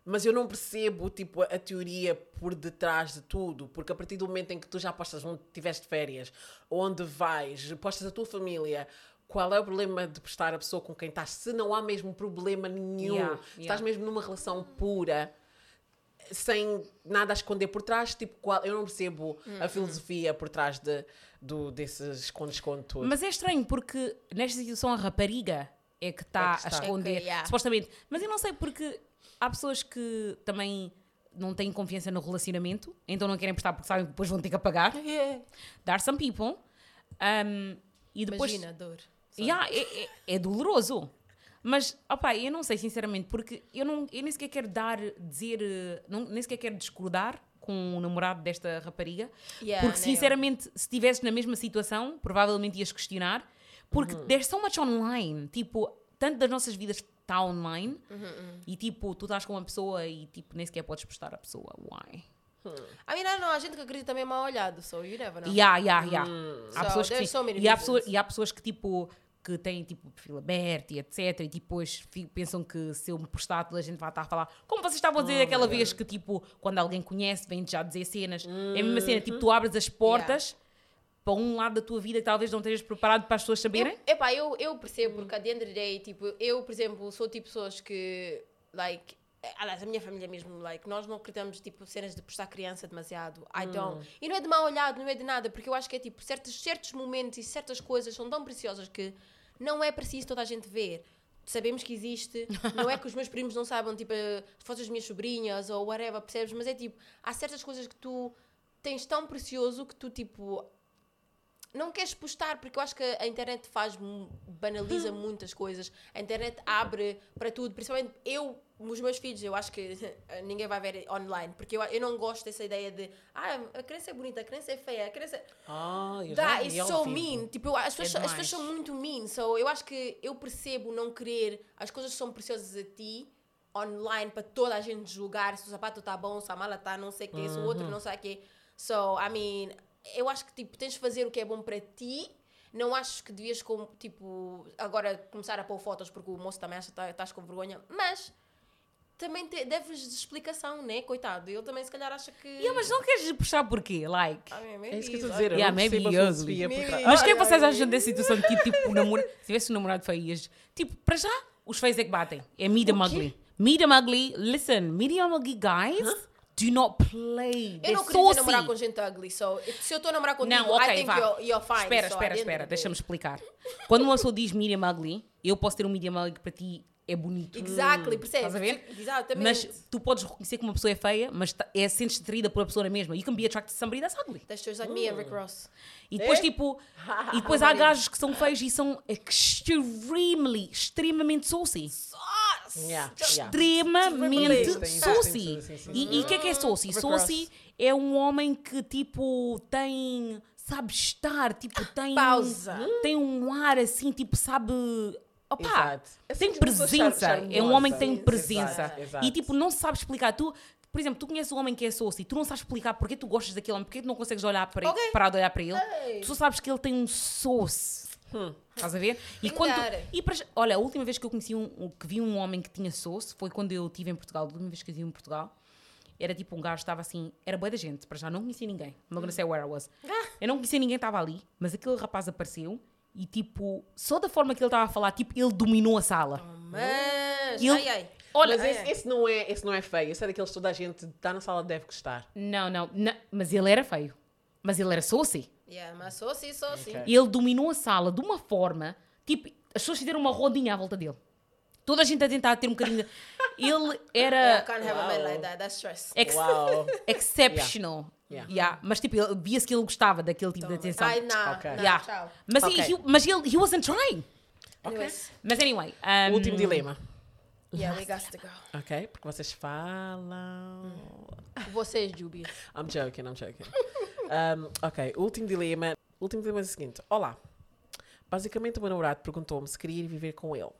mas eu não percebo tipo, a teoria por detrás de tudo, porque a partir do momento em que tu já postas onde tiveste férias, onde vais, postas a tua família. Qual é o problema de postar a pessoa com quem estás? Se não há mesmo problema nenhum, Yeah, estás yeah. mesmo numa relação pura, sem nada a esconder por trás, tipo, qual, eu não percebo a filosofia por trás de, do, desses esconde-esconde tudo. Mas é estranho porque nesta situação a rapariga é que está É que a está. esconder, É que, yeah. supostamente. Mas eu não sei porque há pessoas que também não têm confiança no relacionamento, então não querem prestar porque sabem que depois vão ter que apagar. There are some people. Um, e depois. Imagina a dor. Yeah, é, é, é doloroso. Mas, opá, eu não sei, sinceramente, porque eu, não, eu nem sequer quero dar, dizer, não, nem sequer quero discordar com o namorado desta rapariga, Yeah, porque nem eu. sinceramente, se estivesse na mesma situação, provavelmente ias questionar, porque Uhum. there's so much online, tipo, tanto das nossas vidas está online, Uhum, e tipo, tu estás com uma pessoa e tipo, nem sequer podes postar a pessoa, why? I mean, não, há gente que acredita mesmo mal olhado, so you never know. Yeah, yeah, yeah. Há So, pessoas que so e, há pessoas, e há pessoas que tipo que têm tipo perfil aberto e etc e depois fi- pensam que se eu me postar toda a gente vai estar a falar como vocês estavam a dizer aquela vez que tipo quando alguém conhece vem já dizer cenas. É a mesma cena tipo tu abres as portas para um lado da tua vida que talvez não estejas preparado para as pessoas saberem? Eu, epá, eu, eu percebo, porque at the end day, tipo, eu, por exemplo, sou tipo pessoas que, like, Aliás, a minha família mesmo, like, nós não acreditamos, tipo, cenas de postar criança demasiado. I don't. E não é de mal olhado, não é de nada, porque eu acho que é, tipo, certos, certos momentos e certas coisas são tão preciosas que não é preciso toda a gente ver. Sabemos que existe, não é que os meus primos não saibam, tipo, as fotos das minhas sobrinhas ou whatever, percebes? Mas é tipo, há certas coisas que tu tens tão precioso que tu, tipo, não queres postar, porque eu acho que a internet faz, banaliza muitas coisas. A internet abre para tudo, principalmente eu, os meus filhos, eu acho que ninguém vai ver online, porque eu, eu não gosto dessa ideia de ah, a criança é bonita, a criança é feia, a criança. Ah, eu Dá, vi it's so vivo. mean. Tipo, eu- as, pessoas, as demais. pessoas são muito mean. So, eu acho que eu percebo não querer as coisas que são preciosas a ti online para toda a gente julgar se o sapato está bom, se a mala está não sei o quê, se o Uhum. outro não sei o quê. So, I mean, eu acho que tipo, tens de fazer o que é bom para ti. Não acho que devias, com, tipo, agora começar a pôr fotos porque o moço também acha que tá- estás com vergonha. Mas também te, deves de explicação, né? Coitado. Ele também se calhar acha que. Yeah, mas não queres puxar porquê? Like. I mean, É isso que eu estou a dizer. eu Yeah, maybe ugly. Mas o que é que vocês acham dessa situação de que, tipo, o namora... se tivesse um namorado feio, ias- tipo, para já, os feios é que batem. É medium ugly. Medium ugly, listen, medium ugly guys do not play. Eu não queria namorar com gente ugly, so se eu estou a namorar contigo, Não, ok, I think you're, you're fine. Espera, so, espera, espera, deixa-me explicar. Quando uma pessoa diz medium ugly, eu posso ter um medium ugly que para ti é bonito. Exactly, percebes? Estás a ver? Exatamente. Mas tu podes reconhecer que uma pessoa é feia, mas ta- é, sentes-te atraída pela pessoa na mesma. You can be attracted to somebody that's ugly. That's just like me and Rick Ross. E depois, É? tipo, e depois há gajos que são feios e são extremely, extremamente saucy. Yeah, yeah. Extremamente existem, saucy. E o que é que é saucy? Saucy é um homem que, tipo, tem. sabe estar, tipo, tem. Pausa. Tem um ar assim, tipo, sabe. Opa. É tem presença. É um homem que tem presença. E tipo, não sabe explicar. Tu, por exemplo, tu conheces um homem que é saucy, tu não sabes explicar porque tu gostas daquele homem, porque tu não consegues olhar para Ok. ele, parar de olhar para ele. Ei. Tu só sabes que ele tem um sauce. Estás a ver? E que quando e para, olha, a última vez que eu conheci um, que vi um homem que tinha sauce foi quando eu estive em Portugal. A última vez que eu estive em Portugal. Era tipo um gajo, estava assim, era boa da gente, para já não conhecia ninguém. Not gonna say where I was. Eu não conhecia ninguém, estava ali, mas aquele rapaz apareceu e tipo, só da forma que ele estava a falar, tipo, ele dominou a sala. Mas. Ele- Ai, ai. Olha, Mas esse, esse não é, esse não é feio. Esse é daqueles que toda a gente está na sala deve gostar. não, não, não, mas ele era feio. Mas ele era saucy. Yeah, mas sou assim, sou assim. Ok. E ele dominou a sala de uma forma, tipo, as pessoas fizeram uma rodinha à volta dele. Toda a gente a tentar ter um bocadinho. de- Ele Yeah, era I can't have a man Wow. like that. That's stress. ex- Uau! exceptional. Yeah. Yeah, Mas tipo, via-se que ele gostava daquele tipo de atenção. Ai, não. Ok. não, Yeah. Tchau. Mas, Ok. he, mas ele, he wasn't trying. Anyways, Mas anyway. um, Último dilema. yeah, we got to go. Ok? Porque vocês falam. Vocês, Jubi. I'm joking, I'm joking. Um, ok, último dilema. O último dilema é o seguinte: Olá. Basicamente, o meu namorado perguntou-me se queria ir viver com ele.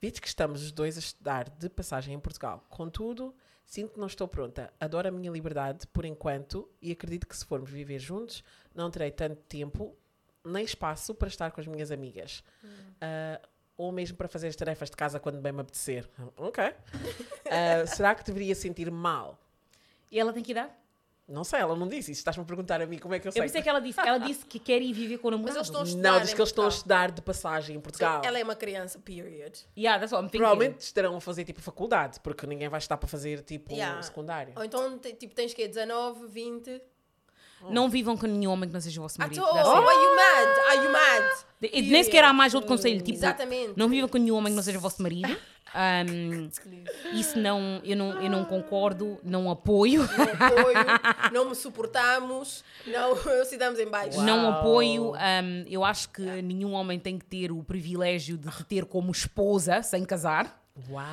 Visto que estamos os dois a estudar de passagem em Portugal. Contudo, sinto que não estou pronta. Adoro a minha liberdade por enquanto e acredito que se formos viver juntos, não terei tanto tempo nem espaço para estar com as minhas amigas. Ah, ou mesmo para fazer as tarefas de casa quando bem me apetecer. Ok. Ah, será que deveria sentir mal? E ela tem que idade? Não sei, ela não disse isso. Estás-me a perguntar a mim como é que eu Eu sei. pensei que ela disse. Ela disse que quer ir viver com o namorado. Mas eles estão a estudar. Não, diz em que eles estão a estudar de passagem em Portugal. Ela é uma criança, period. Yeah, that's what I'm thinking. Provavelmente estarão a fazer tipo faculdade, porque ninguém vai estar para fazer tipo Yeah. secundário. Ou então, tipo, tens que 19, 20. Não vivam com nenhum homem que não seja o vosso I marido. That's it. are you mad? Are you mad? E Nem sequer há mais outro conselho. Tipo, Exatamente. Não vivam com nenhum homem que não seja o vosso marido. Um, isso não eu, não, eu não concordo, não apoio. Não apoio, não me suportamos, não se damos em baixo. Uau. Não apoio. um, eu acho que nenhum homem tem que ter o privilégio de te ter como esposa sem casar. Uau!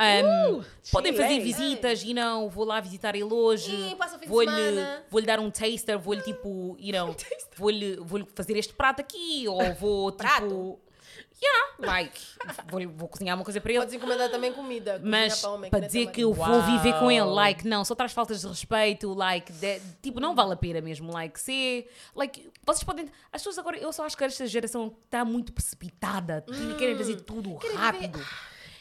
Um, podem chilei. fazer visitas, you know, vou lá visitar ele hoje, vou-lhe vou dar um taster, vou-lhe tipo, you know, vou-lhe vou fazer este prato aqui, ou vou tipo. Yeah, like, vou, vou cozinhar uma coisa para ele. Podes encomendar também comida. Mas para, homem, para dizer que eu vou viver com ele, like, não, só traz faltas de respeito, like, de- tipo, não vale a pena mesmo, like, se, like, vocês podem, as pessoas agora, eu só acho que esta geração está muito precipitada, Hum. querem fazer tudo rápido.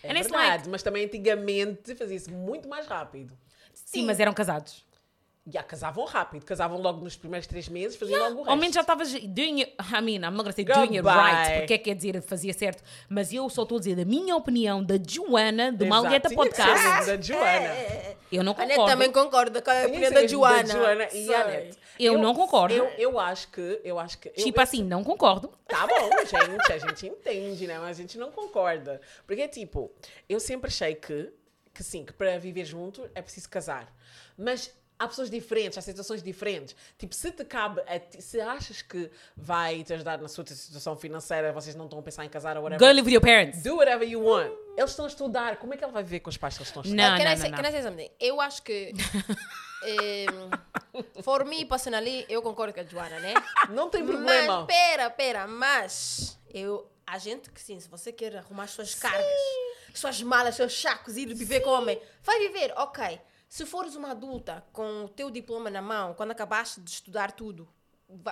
É And verdade, like- mas também antigamente fazia-se muito mais rápido. Sim, mas eram casados. Já casavam rápido, casavam logo nos primeiros três meses, faziam logo o resto. Ao menos já estavas doing it, I mean, I'm not gonna say doing it right, porque é que quer dizer fazia certo, mas eu só estou a dizer da minha opinião, da Joana, do Malgueta tinha que ser Podcast, da Joana. eu não A Net concordo. também concorda com a opinião da Joana. Joana e a Sei. Net. Eu não concordo. Eu, eu acho que. Eu acho que eu- Tipo eu- assim, não concordo. Tá bom, gente, a gente entende, né? Mas a gente não concorda. Porque, tipo, eu sempre achei que, que sim, que para viver junto é preciso casar. Mas há pessoas diferentes, há situações diferentes. Tipo, se te cabe, a ti- se achas que vai te ajudar na sua situação financeira, vocês não estão a pensar em casar ou whatever. Go live with your parents. Do whatever you want. Eles estão a estudar. Como é que ela vai viver com os pais que eles estão a estudar? Não, can, não, I não, say, não. can I say something? Eu acho que. um, for me, personally, eu concordo com a Joana, né? Não tem Mas, problema. pera, pera, mas eu. A gente que sim, se você quer arrumar as suas cargas, suas malas, seus sacos, ir viver com homem, vai viver, ok. Se fores uma adulta com o teu diploma na mão, quando acabaste de estudar tudo,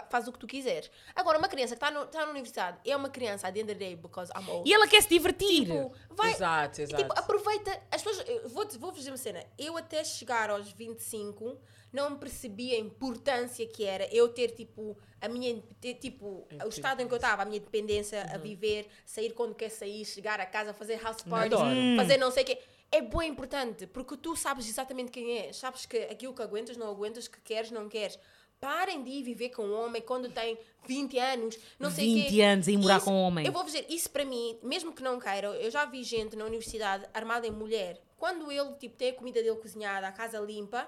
faz o que tu quiseres. Agora, uma criança que está tá na universidade é uma criança at the end of the day because I'm old. E ela quer se divertir. Tipo, vai, Exato, exato. Tipo, aproveita. As pessoas, eu vou, vou dizer uma cena. Eu até chegar aos 25 não percebi a importância que era eu ter, tipo, a minha. Ter, tipo, o estado em que eu estava, a minha dependência Uhum. a viver, sair quando quer sair, chegar a casa, fazer house parties, Adoro. fazer não sei o quê. É bem importante, porque tu sabes exatamente quem é. Sabes que aquilo que aguentas, não aguentas, que queres, não queres. Parem de ir viver com um homem quando tem 20 anos, não sei o quê. 20 anos ir morar Isso- com um homem. Eu vou dizer, isso para mim, mesmo que não queira, eu já vi gente na universidade armada em mulher. Quando ele tipo, tem a comida dele cozinhada, a casa limpa,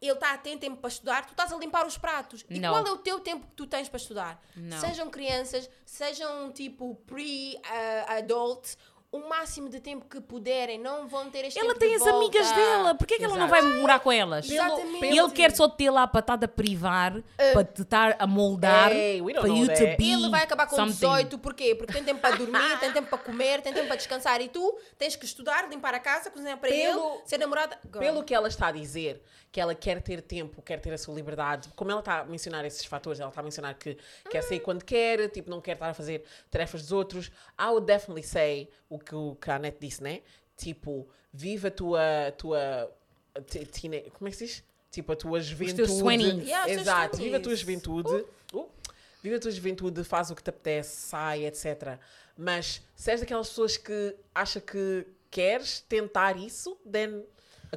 ele está a ter tempo para estudar, tu estás a limpar os pratos. E Não. qual é o teu tempo que tu tens para estudar? Não. Sejam crianças, sejam tipo pre-adult, o máximo de tempo que puderem, não vão ter este Ela tempo tem de as amigas volta. dela, porquê que ela não Exato. vai morar com elas? Exatamente. E ele quer só ter lá para estar a privar, para te estar a moldar, Hey, para you that. to be Ele vai acabar com something. 18, porquê? Porque tem tempo para dormir, tem tempo para comer, tem tempo para descansar e tu tens que estudar, limpar a casa, cozinhar para Pelo- ele, ser namorada. Girl. Pelo que ela está a dizer, que ela quer ter tempo, quer ter a sua liberdade, como ela está a mencionar esses fatores, ela está a mencionar que quer sair quando quer, tipo, não quer estar a fazer tarefas dos outros, I would definitely say o que, o que a Annette disse, né? Tipo, viva a tua, tua teen- como é que se diz? Tipo, a tua juventude. teus 20s. Yeah, Exato, viva a tua 20s. juventude. Uh, viva a tua juventude, faz o que te apetece, sai, etc. Mas se és daquelas pessoas que acha que queres tentar isso, then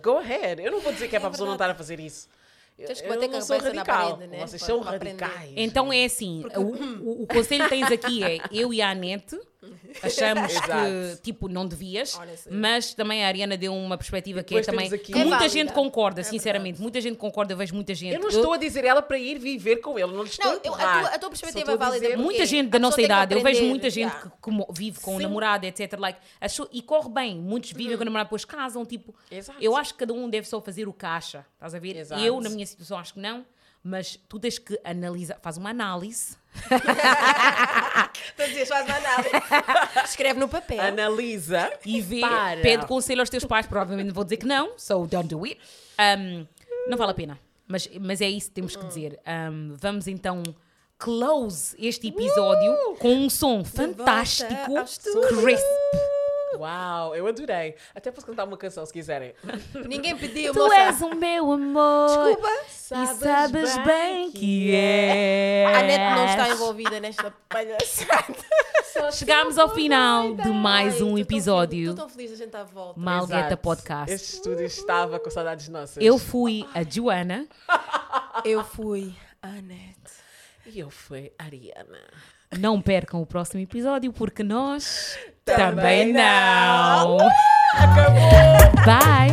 go ahead. Eu não vou dizer que é para a pessoa não estar a fazer isso. Eu, Tens que bater com a sou cabeça na radical. parede, né? Vocês são radicais. Então é assim, o, o, o conselho que tens aqui é eu e a Anete achamos que tipo não devias, Honestly. mas também a Ariana deu uma perspectiva que é também aqui- que É muita válida. gente concorda, É sinceramente, muita gente concorda, eu vejo muita gente. Eu não Eu- estou a dizer ela para ir viver com ele, não lhe estou Não, a eu- a tua- a tua perspectiva é válida Muita gente da nossa que idade, eu vejo muita gente yeah. que como- vive com o Sim. namorado, etc. Like, e corre bem, muitos vivem com o namorado, depois casam. Tipo, Exato. eu acho que cada um deve só fazer o caixa, estás a ver? Exato. Eu, na minha situação, acho que não, mas tu tens que analisar, faz uma análise. Estou a dizer, faz uma análise. Escreve no papel. Analisa e vê, Para. pede conselho aos teus pais, provavelmente vou dizer que não, so don't do it. Um, não vale a pena, mas, mas é isso que temos que dizer. Um, vamos então close este episódio com um som fantástico, crisp. Uau, eu adorei. Até posso cantar uma canção se quiserem. Ninguém pediu, Tu moça. és o meu amor Desculpa. e sabes bem que é. A net não está envolvida nesta palhaçada. Chegámos ao final de mais Ai, um episódio Estou tão feliz de a gente estar de volta. Malgueta Exato. Podcast. Este estúdio estava com saudades nossas. Eu fui a Joana. Eu fui a net. E eu fui a Ariana. Não percam o próximo episódio porque nós Também também não. Acabou! Bye!